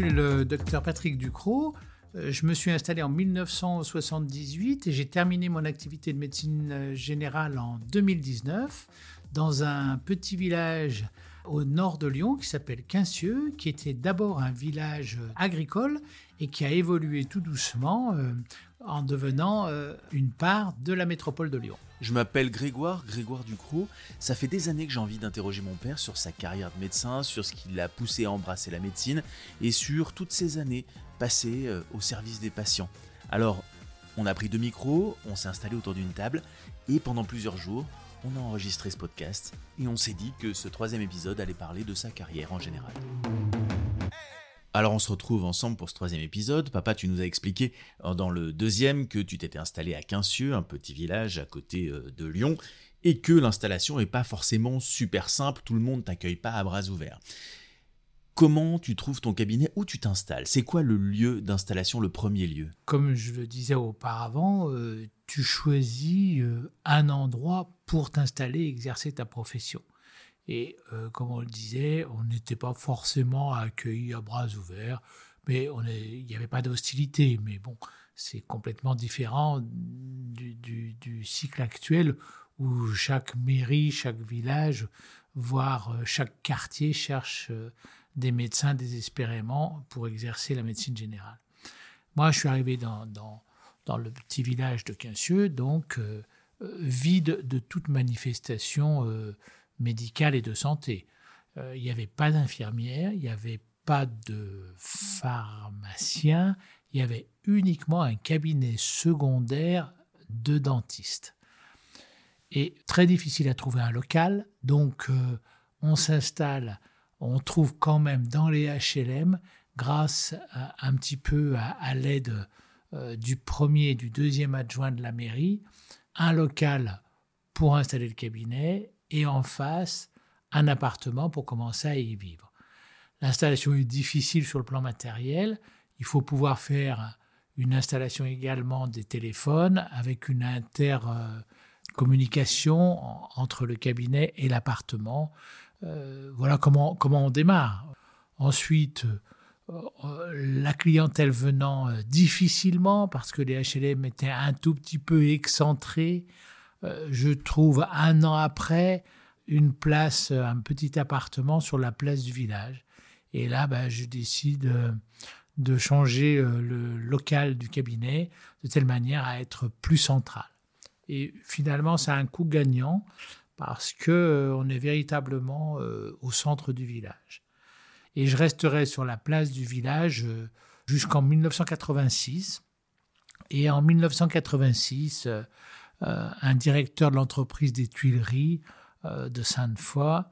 suis le docteur Patrick Ducrot. Euh, je me suis installé en 1978 et j'ai terminé mon activité de médecine générale en 2019 dans un petit village au nord de Lyon qui s'appelle Quincieux, qui était d'abord un village agricole et qui a évolué tout doucement euh, en devenant euh, une part de la métropole de Lyon. Je m'appelle Grégoire, Grégoire Ducrot. Ça fait des années que j'ai envie d'interroger mon père sur sa carrière de médecin, sur ce qui l'a poussé à embrasser la médecine et sur toutes ces années passées euh, au service des patients. Alors, on a pris deux micros, on s'est installé autour d'une table et pendant plusieurs jours, on a enregistré ce podcast et on s'est dit que ce troisième épisode allait parler de sa carrière en général. Alors on se retrouve ensemble pour ce troisième épisode. Papa, tu nous as expliqué euh, dans le deuxième que tu t'étais installé à Quincieux, un petit village à côté euh, de Lyon, et que l'installation n'est pas forcément super simple, tout le monde t'accueille pas à bras ouverts. Comment tu trouves ton cabinet? Où tu t'installes? C'est quoi le lieu d'installation, le premier lieu? Comme je le disais auparavant, euh, tu choisis un endroit pour t'installer, exercer ta profession. Et euh, comme on le disait, on n'était pas forcément accueillis à bras ouverts, mais il n'y avait pas d'hostilité. Mais bon, c'est complètement différent du, cycle actuel où chaque mairie, chaque village, voire euh, chaque quartier cherche euh, des médecins désespérément pour exercer la médecine générale. Moi, je suis arrivé dans, le petit village de Quincieux, donc vide de toute manifestation médicale et de santé. Euh, il n'y avait pas d'infirmière, il n'y avait pas de pharmacien, il y avait uniquement un cabinet secondaire de dentiste. Et très difficile à trouver un local, donc euh, on s'installe, on trouve quand même dans les HLM, grâce un petit peu à, l'aide euh, du premier et du deuxième adjoint de la mairie, un local pour installer le cabinet et en face un appartement pour commencer à y vivre. L'installation est difficile sur le plan matériel. Il faut pouvoir faire une installation également des téléphones avec une intercommunication entre le cabinet et l'appartement. Euh, voilà comment, comment on démarre. Ensuite, euh, la clientèle venant difficilement parce que les HLM étaient un tout petit peu excentrés je trouve un an après une place, un petit appartement sur la place du village. Et là, ben, je décide euh, de changer euh, le local du cabinet de telle manière à être plus central. Et finalement, ça a un coût gagnant parce que on est véritablement au centre du village. Et je resterai sur la place du village jusqu'en 1986. Et en 1986, euh, un directeur de l'entreprise des Tuileries euh, de Sainte-Foy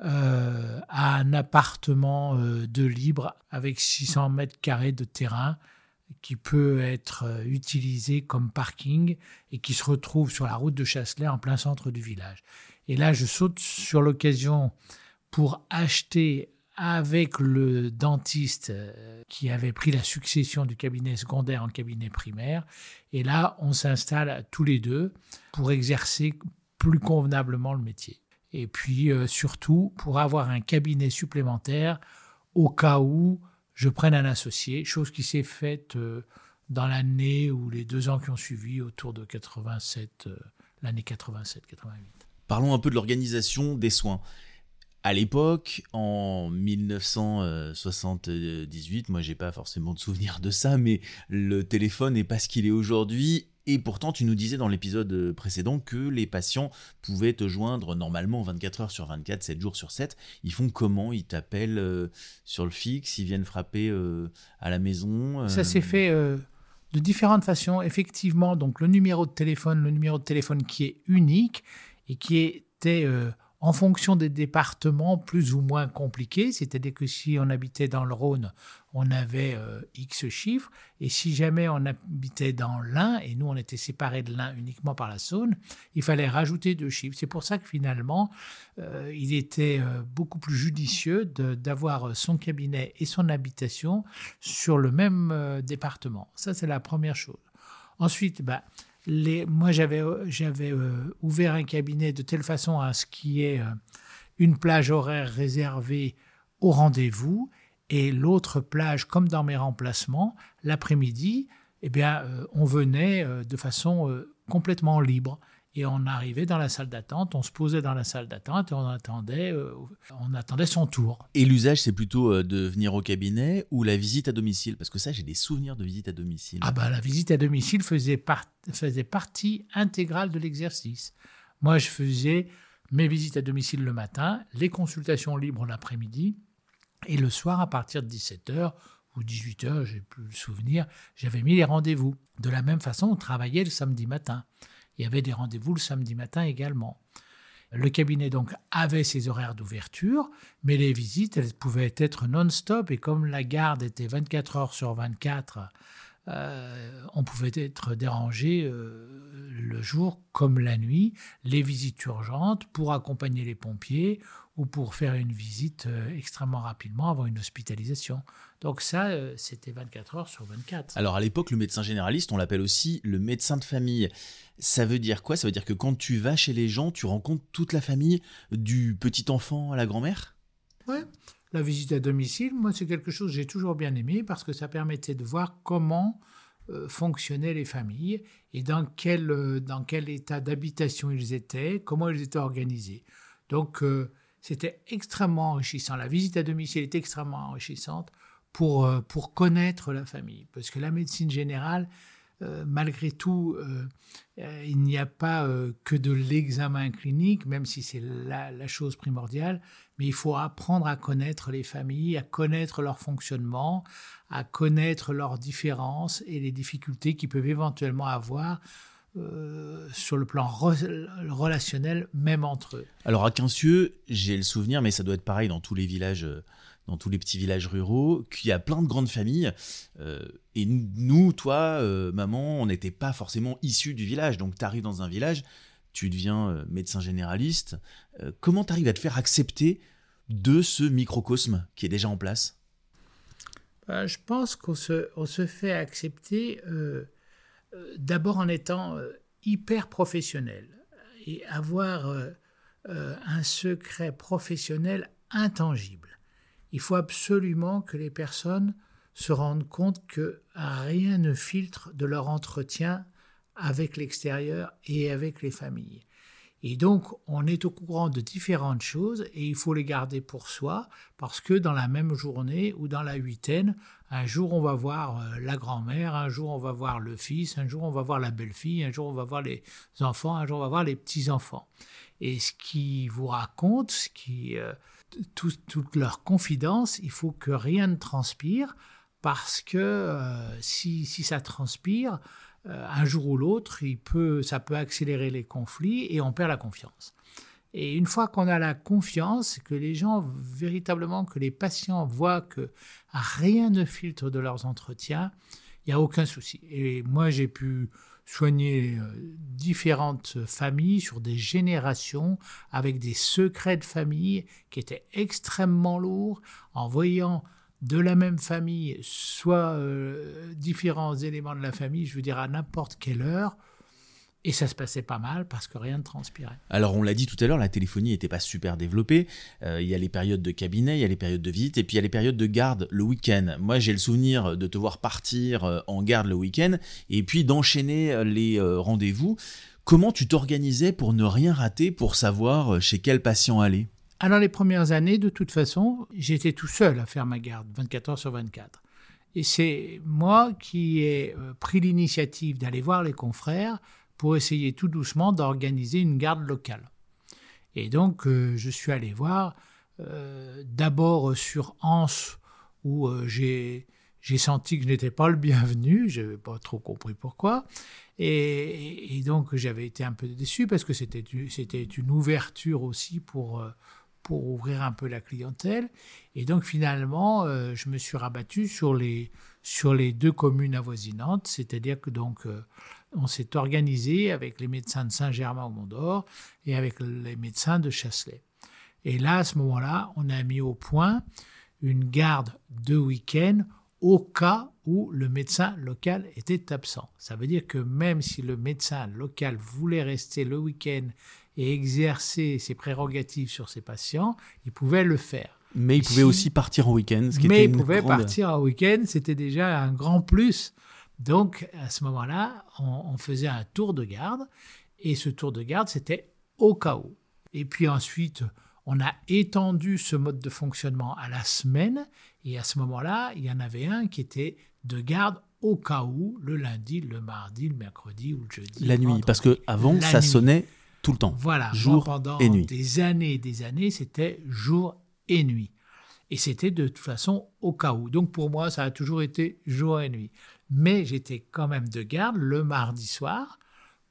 euh, a un appartement de libre avec 600 mètres carrés de terrain qui peut être utilisé comme parking et qui se retrouve sur la route de Chasselet en plein centre du village. Et là, je saute sur l'occasion pour acheter avec le dentiste euh, qui avait pris la succession du cabinet secondaire en cabinet primaire. Et là, on s'installe tous les deux pour exercer plus convenablement le métier. Et puis euh, surtout pour avoir un cabinet supplémentaire au cas où je prenne un associé, chose qui s'est faite euh, dans l'année ou les deux ans qui ont suivi, autour de 87, l'année 87-88. Parlons un peu de l'organisation des soins. À l'époque, en 1978, moi j'ai pas forcément de souvenir de ça, mais le téléphone n'est pas ce qu'il est aujourd'hui. Et pourtant, tu nous disais dans l'épisode précédent que les patients pouvaient te joindre normalement 24 heures sur 24, 7 jours sur 7. Ils font comment? Ils t'appellent euh, sur le fixe? Ils viennent frapper euh, à la maison euh? Ça s'est fait de différentes façons. Effectivement, donc le numéro de téléphone, le numéro de téléphone qui est unique et qui était en fonction des départements plus ou moins compliqués, c'est-à-dire que si on habitait dans le Rhône, on avait euh, X chiffres, et si jamais on habitait dans l'Ain, et nous on était séparés de l'Ain uniquement par la Saône, il fallait rajouter deux chiffres. C'est pour ça que finalement, euh, il était euh, beaucoup plus judicieux d'avoir son cabinet et son habitation sur le même département. Ça, c'est la première chose. Ensuite, bah, moi, j'avais, euh, ouvert un cabinet de telle façon à ce qu'il y ait euh, une plage horaire réservée au rendez-vous Et l'autre plage, comme dans mes remplacements, l'après-midi, eh bien, euh, on venait euh, de façon euh, complètement libre. Et on arrivait dans la salle d'attente, on se posait dans la salle d'attente et on attendait, on attendait son tour. Et l'usage, c'est plutôt de venir au cabinet ou la visite à domicile? Parce que ça, j'ai des souvenirs de visite à domicile. Ah bah la visite à domicile faisait, faisait partie intégrale de l'exercice. Moi, je faisais mes visites à domicile le matin, les consultations libres l'après-midi, et le soir, à partir de 17h ou 18h, j'ai plus le souvenir, j'avais mis les rendez-vous. De la même façon, on travaillait le samedi matin. Il y avait des rendez-vous le samedi matin également. Le cabinet donc avait ses horaires d'ouverture, mais les visites, elles pouvaient être non-stop et comme la garde était 24 heures sur 24, euh, on pouvait être dérangé euh, le jour comme la nuit, les visites urgentes pour accompagner les pompiers ou pour faire une visite euh, extrêmement rapidement avant une hospitalisation. Donc ça, euh, c'était 24 heures sur 24. Alors à l'époque, le médecin généraliste, on l'appelle aussi le médecin de famille. Ça veut dire quoi? Ça veut dire que quand tu vas chez les gens, tu rencontres toute la famille, du petit enfant à la grand-mère? Oui. La visite à domicile, moi, c'est quelque chose que j'ai toujours bien aimé parce que ça permettait de voir comment euh, fonctionnaient les familles et dans quel, dans quel état d'habitation ils étaient, comment ils étaient organisés. Donc, c'était extrêmement enrichissant. La visite à domicile est extrêmement enrichissante pour, euh, pour connaître la famille. Parce que la médecine générale, euh, malgré tout, euh, il n'y a pas que de l'examen clinique, même si c'est la, la, chose primordiale, mais il faut apprendre à connaître les familles, à connaître leur fonctionnement, à connaître leurs différences et les difficultés qu'ils peuvent éventuellement avoir sur le plan relationnel, même entre eux. Alors à Quincieux, j'ai le souvenir, mais ça doit être pareil dans tous les villages, dans tous les petits villages ruraux, qu'il y a plein de grandes familles. Euh, et nous, toi, maman, on n'était pas forcément issus du village. Donc tu arrives dans un village, tu deviens médecin généraliste. comment tu arrives à te faire accepter de ce microcosme qui est déjà en place? Ben, Je pense qu'on se, fait accepter euh, d'abord en étant euh, hyper professionnel et avoir euh, un secret professionnel intangible. Il faut absolument que les personnes se rendent compte que rien ne filtre de leur entretien avec l'extérieur et avec les familles. Et donc, on est au courant de différentes choses et il faut les garder pour soi parce que dans la même journée ou dans la huitaine, un jour on va voir euh, la grand-mère, un jour on va voir le fils, un jour on va voir la belle-fille, un jour on va voir les enfants, un jour on va voir les petits-enfants. Et ce qui vous raconte, ce qui, euh, toute leur confidence, il faut que rien ne transpire parce que euh, si, si, ça transpire, euh, un jour ou l'autre, ça peut accélérer les conflits et on perd la confiance. Et une fois qu'on a la confiance, que les gens véritablement, que les patients voient que rien ne filtre de leurs entretiens, il n'y a aucun souci. Et moi, j'ai pu soigner euh, différentes familles sur des générations avec des secrets de famille qui étaient extrêmement lourds en voyant de la même famille, soit euh, différents éléments de la famille, je veux dire à n'importe quelle heure, et ça se passait pas mal parce que rien ne transpirait. Alors on l'a dit tout à l'heure, la téléphonie n'était pas super développée. Euh, il y a les périodes de cabinet, il y a les périodes de visite, et puis il y a les périodes de garde le week-end. Moi j'ai le souvenir de te voir partir euh, en garde le week-end, et puis d'enchaîner les rendez-vous. Comment tu t'organisais pour ne rien rater, pour savoir chez quel patient aller? Alors les premières années, de toute façon, j'étais tout seul à faire ma garde, 24 heures sur 24. Et c'est moi qui ai euh, pris l'initiative d'aller voir les confrères pour essayer tout doucement d'organiser une garde locale. Et donc, euh, je suis allé voir euh, d'abord sur Anse, où j'ai senti que je n'étais pas le bienvenu, je n'avais pas trop compris pourquoi. Et, et donc, j'avais été un peu déçu parce que c'était une ouverture aussi pour pour ouvrir un peu la clientèle. Et donc finalement, euh, je me suis rabattu sur les, sur les deux communes avoisinantes, c'est-à-dire que donc euh, on s'est organisé avec les médecins de Saint-Germain au Mont-d'Or et avec les médecins de Chasselet. Et là, à ce moment-là, on a mis au point une garde de week-end au cas où le médecin local était absent. Ça veut dire que même si le médecin local voulait rester le week-end et exercer ses prérogatives sur ses patients, il pouvait le faire. Mais il pouvait aussi partir en week-end. Ce qui mais était il pouvait partir en week-end, c'était déjà un grand plus. Donc à ce moment-là, on, on faisait un tour de garde et ce tour de garde, c'était au cas où. Et puis ensuite, on a étendu ce mode de fonctionnement à la semaine. Et à ce moment-là, il y en avait un qui était de garde au cas où, le lundi, le mardi, le mercredi ou le jeudi. La nuit, parce que avant, ça sonnait tout le temps. Voilà, jour pendant et nuit. des années et des années, c'était jour et nuit. Et c'était de toute façon au cas où. Donc pour moi, ça a toujours été jour et nuit. Mais j'étais quand même de garde le mardi soir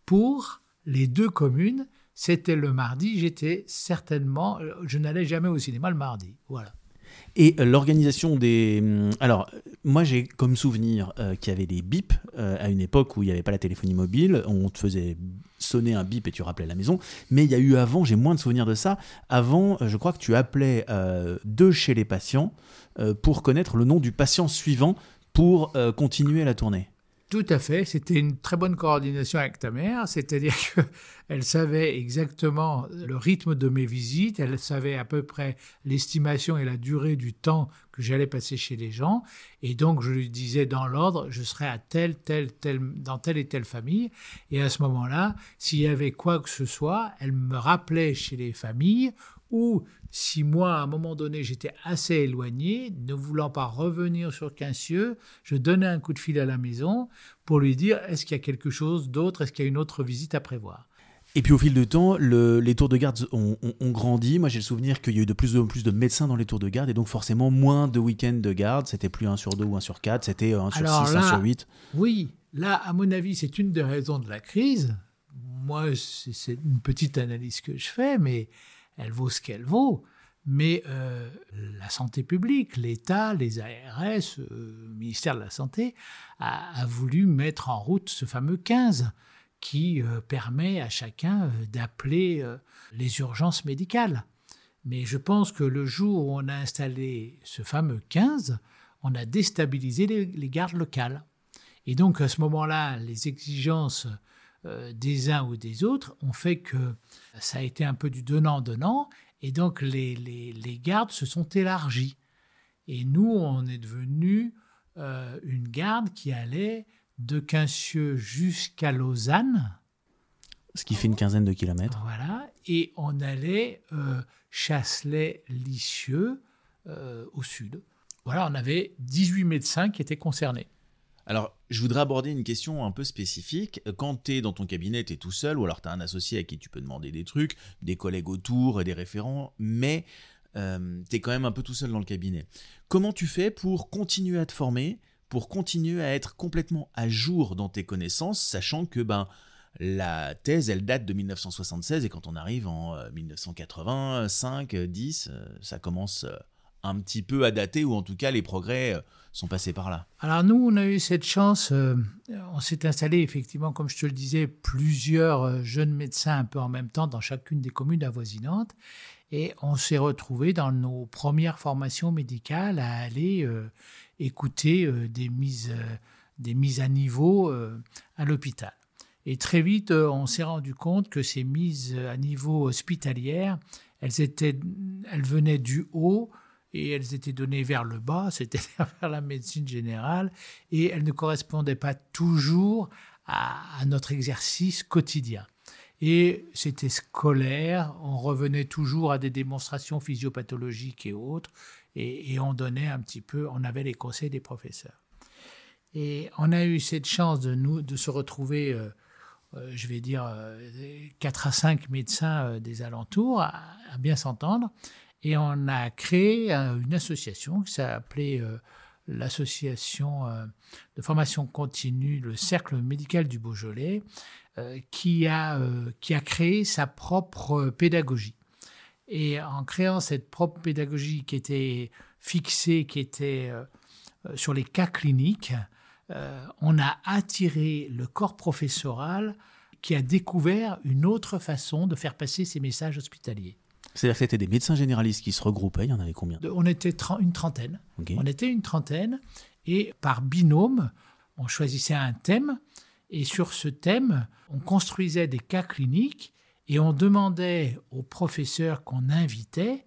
pour les deux communes. C'était le mardi, j'étais certainement, je n'allais jamais au cinéma le mardi. Voilà. Et euh, l'organisation des... Hum, alors, moi j'ai comme souvenir euh, qu'il y avait des bips euh, à une époque où il n'y avait pas la téléphonie mobile, on te faisait sonner un bip et tu rappelais la maison, mais il y a eu avant, j'ai moins de souvenirs de ça, avant je crois que tu appelais de chez les patients pour connaître le nom du patient suivant pour continuer la tournée. Tout à fait. C'était une très bonne coordination avec ta mère, c'est-à-dire qu'elle savait exactement le rythme de mes visites, elle savait à peu près l'estimation et la durée du temps que j'allais passer chez les gens, et donc je lui disais dans l'ordre, je serai à telle, telle, telle, dans telle et telle famille, et à ce moment-là, s'il y avait quoi que ce soit, elle me rappelait chez les familles ou si moi, à un moment donné, j'étais assez éloigné, ne voulant pas revenir sur Quincieux, je donnais un coup de fil à la maison pour lui dire est-ce qu'il y a quelque chose d'autre, est-ce qu'il y a une autre visite à prévoir? Et puis au fil du temps, les tours de garde ont, grandi. Moi, j'ai le souvenir qu'il y a eu de plus en plus de médecins dans les tours de garde et donc forcément moins de week-ends de garde. C'était plus un sur deux ou un sur quatre, c'était un sur six, un sur huit. Oui, là, à mon avis, c'est une des raisons de la crise. Moi, c'est une petite analyse que je fais, mais elle vaut ce qu'elle vaut. Mais euh, la santé publique, l'État, les ARS, le euh, ministère de la Santé, a, voulu mettre en route ce fameux 15 qui euh, permet à chacun d'appeler les urgences médicales. Mais je pense que le jour où on a installé ce fameux 15, on a déstabilisé les, les gardes locales. Et donc à ce moment-là, les exigences des uns ou des autres ont fait que ça a été un peu du donnant-donnant, et donc les, les, gardes se sont élargis. Et nous, on est devenu euh, une garde qui allait de Quincieux jusqu'à Lausanne. Ce qui fait une quinzaine de kilomètres. Voilà. Et on allait euh, Chasselet-Lisieux euh, au sud. Voilà, on avait 18 médecins qui étaient concernés. Alors, je voudrais aborder une question un peu spécifique. Quand tu es dans ton cabinet, tu es tout seul, ou alors tu as un associé à qui tu peux demander des trucs, des collègues autour, des référents, mais euh, tu es quand même un peu tout seul dans le cabinet. Comment tu fais pour continuer à te former, pour continuer à être complètement à jour dans tes connaissances, sachant que ben, la thèse, elle date de 1976, et quand on arrive en 1985, 10, euh, ça commence euh, un petit peu à dater, ou en tout cas les progrès sont passés par là Alors nous, on a eu cette chance, euh, on s'est installé effectivement, comme je te le disais, plusieurs euh, jeunes médecins un peu en même temps dans chacune des communes avoisinantes, et on s'est retrouvé dans nos premières formations médicales à aller euh, écouter des, mises, des mises à niveau à l'hôpital. Et très vite, on s'est rendu compte que ces mises à niveau hospitalières, elles, étaient, elles venaient du haut, et elles étaient données vers le bas, c'est-à-dire vers la médecine générale, et elles ne correspondaient pas toujours à, notre exercice quotidien. Et c'était scolaire, on revenait toujours à des démonstrations physiopathologiques et autres, et, on donnait un petit peu, on avait les conseils des professeurs. Et on a eu cette chance de, nous, de se retrouver, euh, euh, je vais dire, euh, quatre à cinq médecins des alentours, à bien s'entendre, et on a créé euh, une association qui s'appelait euh, l'association euh, de formation continue, le Cercle médical du Beaujolais, qui, a, qui a créé sa propre pédagogie. Et en créant cette propre pédagogie qui était fixée, qui était sur les cas cliniques, on a attiré le corps professoral qui a découvert une autre façon de faire passer ces messages hospitaliers. C'est-à-dire que c'était des médecins généralistes qui se regroupaient, il y en avait combien? On était une trentaine. On était une trentaine, et par binôme, on choisissait un thème, et sur ce thème, on construisait des cas cliniques, et on demandait aux professeurs qu'on invitait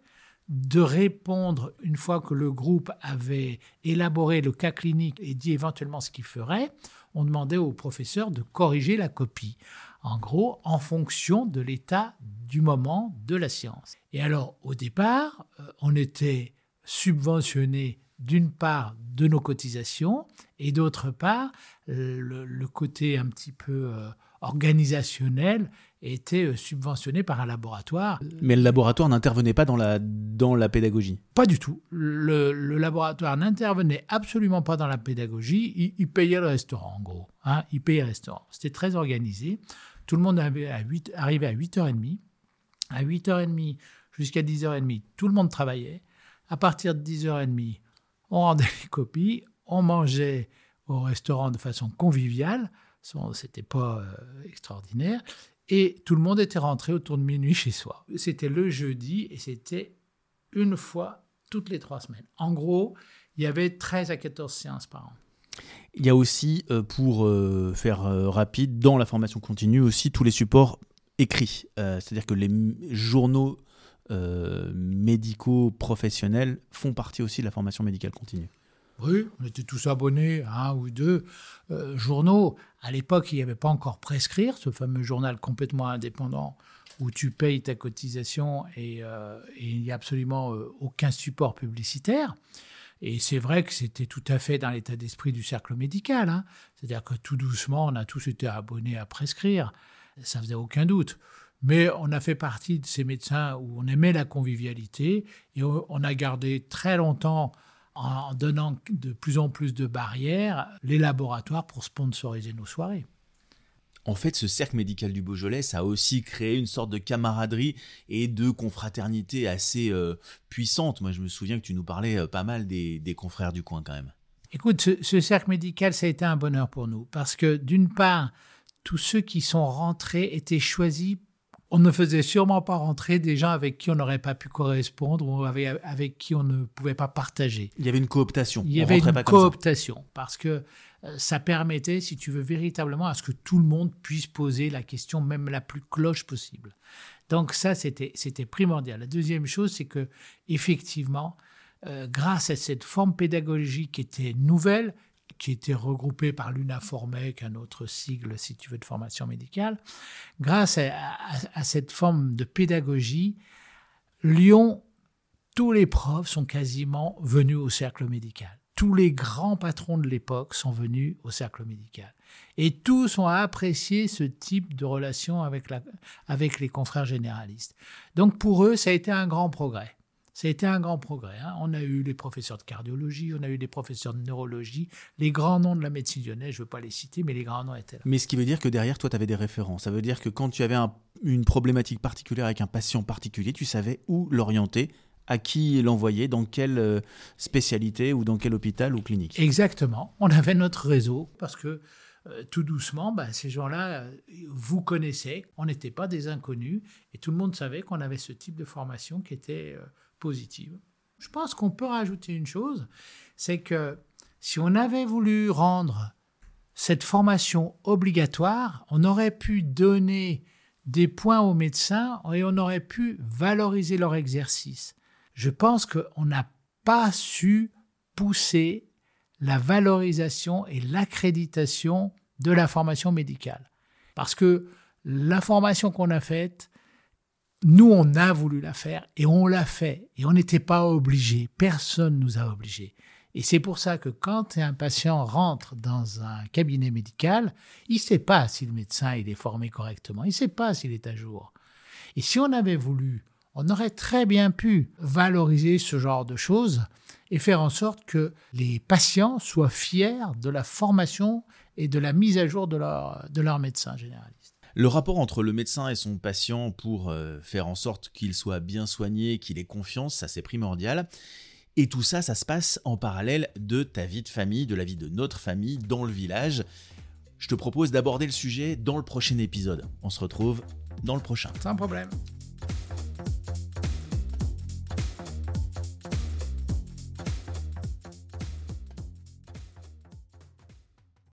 de répondre une fois que le groupe avait élaboré le cas clinique et dit éventuellement ce qu'il ferait, on demandait au professeur de corriger la copie. En gros, en fonction de l'état du moment de la science. Et alors, au départ, euh, on était subventionné d'une part de nos cotisations et d'autre part, le, côté un petit peu euh, organisationnel était euh, subventionné par un laboratoire. Mais le laboratoire n'intervenait pas dans la, dans la pédagogie Pas du tout. Le, laboratoire n'intervenait absolument pas dans la pédagogie. Il, payait le restaurant, en gros. Hein. il payait le restaurant. C'était très organisé. Tout le monde avait à 8, arrivait à 8h30. À 8h30 jusqu'à 10h30, tout le monde travaillait. À partir de 10h30, on rendait les copies, on mangeait au restaurant de façon conviviale. C'était pas euh, extraordinaire. Et tout le monde était rentré autour de minuit chez soi. C'était le jeudi et c'était une fois toutes les trois semaines. En gros, il y avait 13 à 14 séances par an. Il y a aussi, euh, pour euh, faire rapide, dans la formation continue, aussi tous les supports écrits. C'est-à-dire que les journaux médicaux professionnels font partie aussi de la formation médicale continue. Oui, on était tous abonnés à un ou deux euh, journaux. À l'époque, il n'y avait pas encore Prescrire, ce fameux journal complètement indépendant où tu payes ta cotisation et, euh, il n'y a absolument euh, aucun support publicitaire. Et c'est vrai que c'était tout à fait dans l'état d'esprit du cercle médical. Hein. C'est-à-dire que tout doucement, on a tous été abonnés à prescrire. Ça faisait aucun doute. Mais on a fait partie de ces médecins où on aimait la convivialité et on a gardé très longtemps en donnant de plus en plus de barrières, les laboratoires pour sponsoriser nos soirées. En fait, ce cercle médical du Beaujolais, ça a aussi créé une sorte de camaraderie et de confraternité assez euh, puissante. Moi, je me souviens que tu nous parlais euh, pas mal des, confrères du coin quand même. Écoute, ce, ce, cercle médical, ça a été un bonheur pour nous parce que d'une part, tous ceux qui sont rentrés étaient choisis on ne faisait sûrement pas rentrer des gens avec qui on n'aurait pas pu correspondre ou avec, qui on ne pouvait pas partager. Il y avait une cooptation. Il y avait une cooptation parce que ça permettait, si tu veux, véritablement à ce que tout le monde puisse poser la question même la plus cloche possible. Donc ça, c'était primordial. La deuxième chose, c'est que effectivement, euh, grâce à cette forme pédagogique qui était nouvelle, qui était regroupé par l'UNAFORMEC, un autre sigle, si tu veux, de formation médicale. Grâce à, cette forme de pédagogie, Lyon, tous les profs sont quasiment venus au cercle médical. Tous les grands patrons de l'époque sont venus au cercle médical. Et tous ont apprécié ce type de relation avec, les confrères généralistes. Donc pour eux, ça a été un grand progrès. Ça a été un grand progrès. Hein. On a eu les professeurs de cardiologie, on a eu des professeurs de neurologie, les grands noms de la médecine lyonnaise, je ne veux pas les citer, mais les grands noms étaient là. Mais ce qui veut dire que derrière, toi, tu avais des référents. Ça veut dire que quand tu avais une problématique particulière avec un patient particulier, tu savais où l'orienter, à qui l'envoyer, dans quelle euh, spécialité ou dans quel hôpital ou clinique. Exactement. On avait notre réseau parce que euh, tout doucement, bah, ces gens-là, euh, vous connaissez, on n'était pas des inconnus et tout le monde savait qu'on avait ce type de formation qui était positive. Je pense qu'on peut rajouter une chose, c'est que si on avait voulu rendre cette formation obligatoire, on aurait pu donner des points aux médecins et on aurait pu valoriser leur exercice. Je pense qu'on n'a pas su pousser la valorisation et l'accréditation de la formation médicale. Parce que la formation qu'on a faite, nous, on a voulu la faire et on l'a fait et on n'était pas obligé. Personne nous a obligés. Et c'est pour ça que quand un patient rentre dans un cabinet médical, il ne sait pas si le médecin est formé correctement, il ne sait pas s'il est à jour. Et si on avait voulu, on aurait très bien pu valoriser ce genre de choses et faire en sorte que les patients soient fiers de la formation et de la mise à jour de leur, de leur médecin généraliste. Le rapport entre le médecin et son patient pour euh, faire en sorte qu'il soit bien soigné, qu'il ait confiance, ça c'est primordial. Et tout ça, ça se passe en parallèle de ta vie de famille, de la vie de notre famille dans le village. Je te propose d'aborder le sujet dans le prochain épisode. On se retrouve dans le prochain. Sans problème.